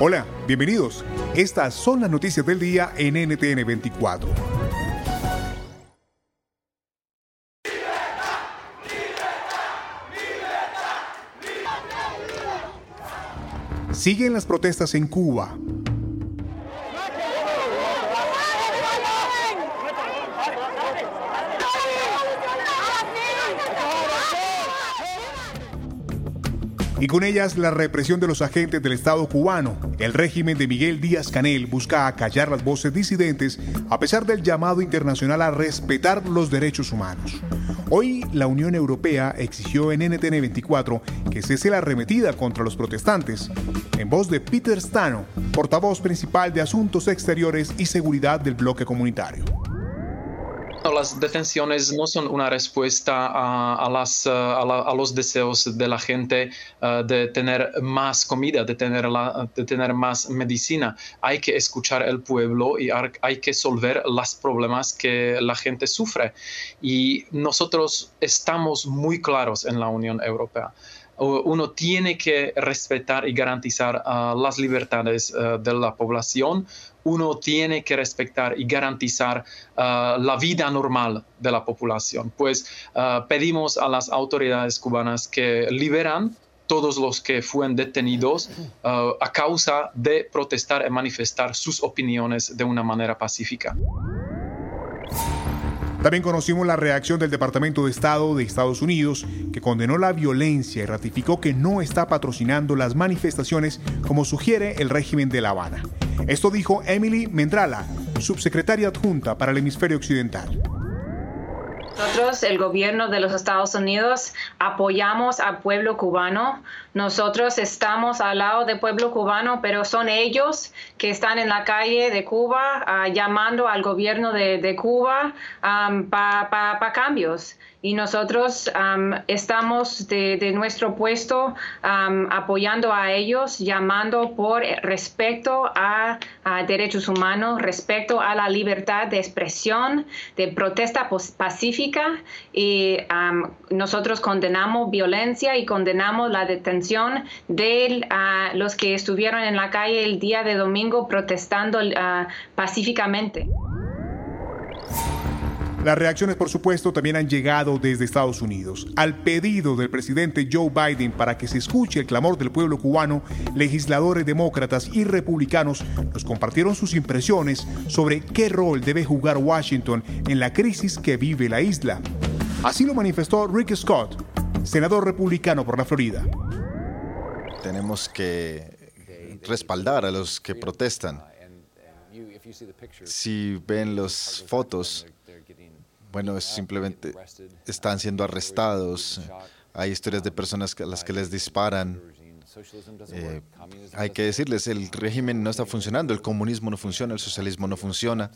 Hola, bienvenidos. Estas son las noticias del día en NTN 24. Siguen las protestas en Cuba. Y con ellas la represión de los agentes del Estado cubano. El régimen de Miguel Díaz Canel busca acallar las voces disidentes a pesar del llamado internacional a respetar los derechos humanos. Hoy la Unión Europea exigió en NTN 24 que cese la arremetida contra los protestantes. En voz de Peter Stano, portavoz principal de Asuntos Exteriores y Seguridad del bloque comunitario. Las detenciones no son una respuesta a, a, los deseos de la gente eh, de tener más comida, de tener, de tener más medicina. Hay que escuchar al pueblo y hay que resolver los problemas que la gente sufre. Y nosotros estamos muy claros en la Unión Europea uno tiene que respetar y garantizar uh, las libertades uh, de la población, uno tiene que respetar y garantizar uh, la vida normal de la población. Pues pedimos a las autoridades cubanas que liberan todos los que fueron detenidos a causa de protestar y manifestar sus opiniones de una manera pacífica. También conocimos la reacción del Departamento de Estado de Estados Unidos, que condenó la violencia y ratificó que no está patrocinando las manifestaciones como sugiere el régimen de La Habana. Esto dijo Emily Mendrala, subsecretaria adjunta para el hemisferio occidental. Nosotros, el gobierno de los Estados Unidos, apoyamos al pueblo cubano. Nosotros estamos al lado del pueblo cubano, pero son ellos que están en la calle de Cuba uh, llamando al gobierno de, Cuba um, para pa, pa cambios y nosotros estamos de, nuestro puesto apoyando a ellos, llamando por respeto a, derechos humanos, respecto a la libertad de expresión, de protesta pacífica y nosotros condenamos violencia y condenamos la detención de los que estuvieron en la calle el día de domingo protestando ah, pacíficamente. Las reacciones, por supuesto, también han llegado desde Estados Unidos. Al pedido del presidente Joe Biden para que se escuche el clamor del pueblo cubano, legisladores demócratas y republicanos nos compartieron sus impresiones sobre qué rol debe jugar Washington en la crisis que vive la isla. Así lo manifestó Rick Scott, senador republicano por la Florida. Tenemos que respaldar a los que protestan. Si ven las fotos, bueno, simplemente están siendo arrestados. Hay historias de personas a las que les disparan. Eh, hay que decirles, el régimen no está funcionando, el comunismo no funciona, el socialismo no funciona.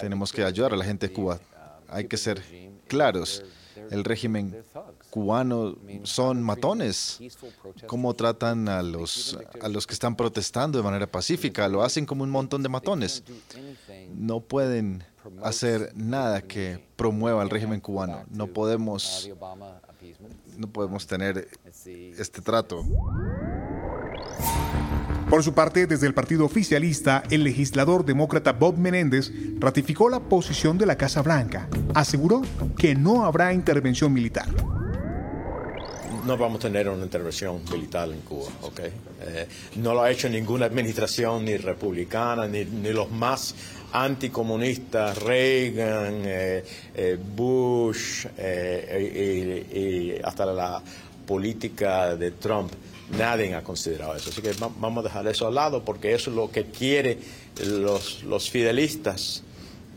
Tenemos que ayudar a la gente de Cuba. Hay que ser claros. El régimen cubano son matones. ¿Cómo tratan a los, a los que están protestando de manera pacífica? Lo hacen como un montón de matones. No pueden hacer nada que promueva el régimen cubano. No podemos, no podemos tener este trato. Por su parte, desde el partido oficialista, el legislador demócrata Bob Menéndez ratificó la posición de la Casa Blanca. Aseguró que no habrá intervención militar. no vamos a tener una intervención militar en Cuba, ¿ok? Eh, no lo ha hecho ninguna administración, ni republicana, ni, los más anticomunistas, Reagan, eh, eh, Bush y, hasta la política de Trump. Nadie ha considerado eso. Así que vamos a dejar eso al lado porque eso es lo que quieren los, los fidelistas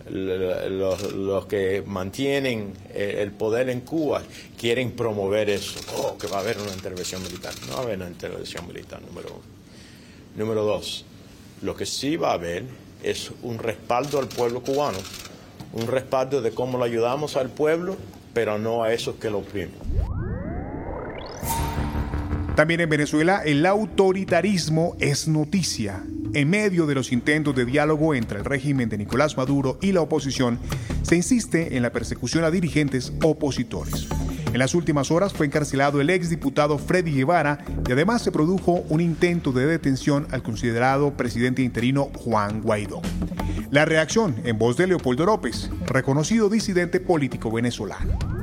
los, que mantienen eh, el poder en Cuba quieren promover eso, oh, que va a haber una intervención militar. No va a haber una intervención militar, número uno. Número dos, lo que sí va a haber es un respaldo al pueblo cubano, un respaldo de cómo lo ayudamos al pueblo, pero no a esos que lo oprimen. También en Venezuela el autoritarismo es noticia. En medio de los intentos de diálogo entre el régimen de Nicolás Maduro y la oposición, se insiste en la persecución a dirigentes opositores. En las últimas horas fue encarcelado el exdiputado Freddy Guevara y además se produjo un intento de detención al considerado presidente interino Juan Guaidó. La reacción en voz de Leopoldo López, reconocido disidente político venezolano.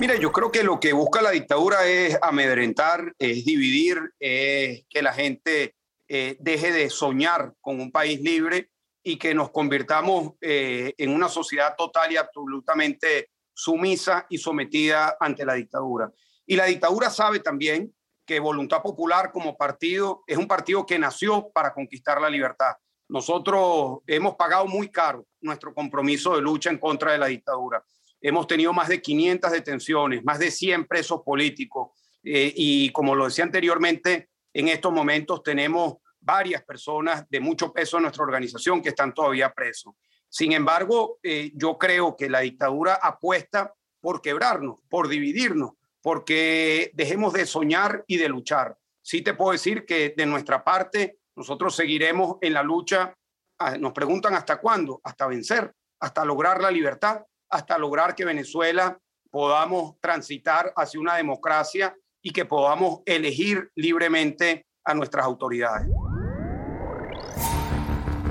Mira, yo creo que lo que busca la dictadura es amedrentar, es dividir, es que la gente eh, deje de soñar con un país libre y que nos convirtamos eh, en una sociedad total y absolutamente sumisa y sometida ante la dictadura. Y la dictadura sabe también que Voluntad Popular como partido es un partido que nació para conquistar la libertad. Nosotros hemos pagado muy caro nuestro compromiso de lucha en contra de la dictadura. Hemos tenido más de 500 detenciones, más de 100 presos políticos eh, y como lo decía anteriormente, en estos momentos tenemos varias personas de mucho peso en nuestra organización que están todavía presos. Sin embargo, eh, yo creo que la dictadura apuesta por quebrarnos, por dividirnos, porque dejemos de soñar y de luchar. Sí te puedo decir que de nuestra parte nosotros seguiremos en la lucha. Ah, nos preguntan hasta cuándo, hasta vencer, hasta lograr la libertad, hasta lograr que Venezuela podamos transitar hacia una democracia y que podamos elegir libremente a nuestras autoridades.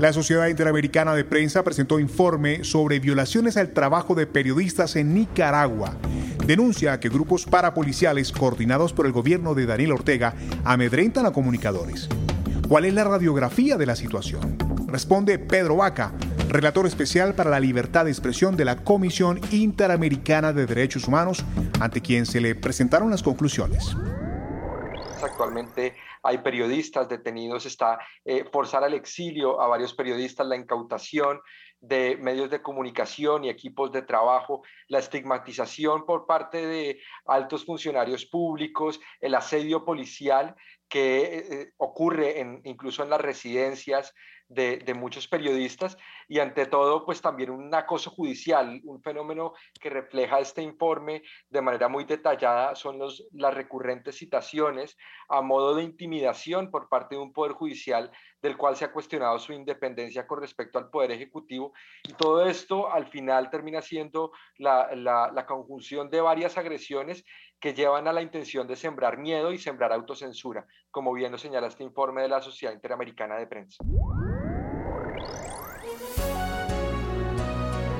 La Sociedad Interamericana de Prensa presentó informe sobre violaciones al trabajo de periodistas en Nicaragua. Denuncia que grupos parapoliciales coordinados por el gobierno de Daniel Ortega amedrentan a comunicadores. ¿Cuál es la radiografía de la situación? Responde Pedro Vaca, relator especial para la libertad de expresión de la Comisión Interamericana de Derechos Humanos, ante quien se le presentaron las conclusiones. Actualmente hay periodistas detenidos, está eh, forzar al exilio a varios periodistas, la incautación de medios de comunicación y equipos de trabajo, la estigmatización por parte de altos funcionarios públicos, el asedio policial que eh, eh, ocurre en, incluso en las residencias de, muchos periodistas y ante todo pues también un acoso judicial, un fenómeno que refleja este informe de manera muy detallada son los, las recurrentes citaciones a modo de intimidación por parte de un poder judicial del cual se ha cuestionado su independencia con respecto al poder ejecutivo y todo esto al final termina siendo la, la, conjunción de varias agresiones que llevan a la intención de sembrar miedo y sembrar autocensura, como bien lo señala este informe de la Sociedad Interamericana de Prensa.